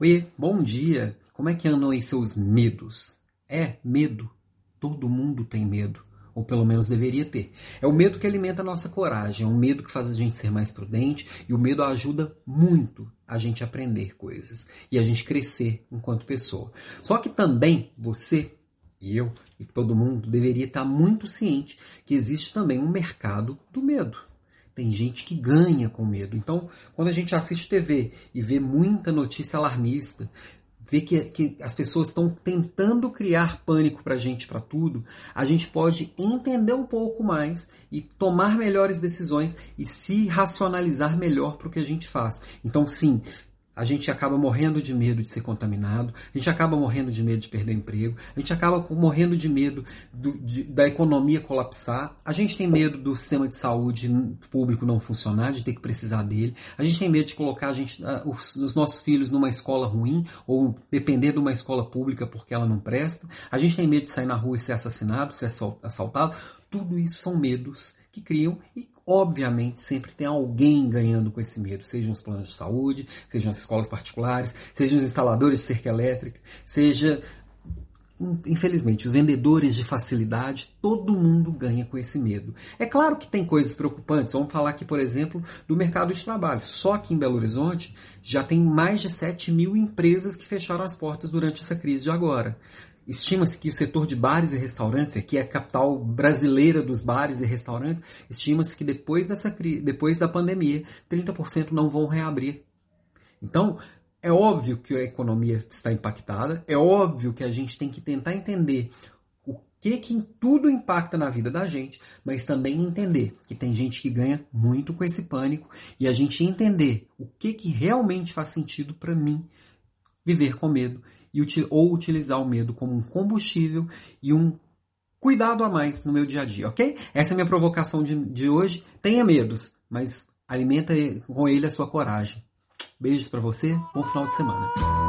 Oi, bom dia. Como é que andam aí seus medos? É, medo. Todo mundo tem medo. Ou pelo menos deveria ter. É o medo que alimenta a nossa coragem, é o medo que faz a gente ser mais prudente e o medo ajuda muito a gente aprender coisas e a gente crescer enquanto pessoa. Só que também você e eu e todo mundo deveria estar muito ciente que existe também um mercado do medo. Tem gente que ganha com medo. Então, quando a gente assiste TV e vê muita notícia alarmista, vê que, que as pessoas estão tentando criar pânico para a gente, para tudo, a gente pode entender um pouco mais e tomar melhores decisões e se racionalizar melhor para o que a gente faz. Então, sim, a gente acaba morrendo de medo de ser contaminado, a gente acaba morrendo de medo de perder emprego, a gente acaba morrendo de medo do, de, da economia colapsar, a gente tem medo do sistema de saúde público não funcionar, de ter que precisar dele, a gente tem medo de colocar a gente, os, os nossos filhos numa escola ruim ou depender de uma escola pública porque ela não presta, a gente tem medo de sair na rua e ser assassinado, ser assaltado. Tudo isso são medos que criam e obviamente sempre tem alguém ganhando com esse medo, sejam os planos de saúde, sejam as escolas particulares, sejam os instaladores de cerca elétrica, seja infelizmente, os vendedores de facilidade, todo mundo ganha com esse medo. É claro que tem coisas preocupantes. Vamos falar aqui, por exemplo, do mercado de trabalho. Só aqui em Belo Horizonte já tem mais de 7 mil empresas que fecharam as portas durante essa crise de agora. Estima-se que o setor de bares e restaurantes, aqui é a capital brasileira dos bares e restaurantes, estima-se que depois, dessa, depois da pandemia, 30% não vão reabrir. Então, é óbvio que a economia está impactada, é óbvio que a gente tem que tentar entender o que que tudo impacta na vida da gente, mas também entender que tem gente que ganha muito com esse pânico e a gente entender o que que realmente faz sentido para mim viver com medo e, ou utilizar o medo como um combustível e um cuidado a mais no meu dia a dia, ok? Essa é a minha provocação de, de hoje. Tenha medos, mas alimenta com ele a sua coragem. Beijos para você, bom final de semana.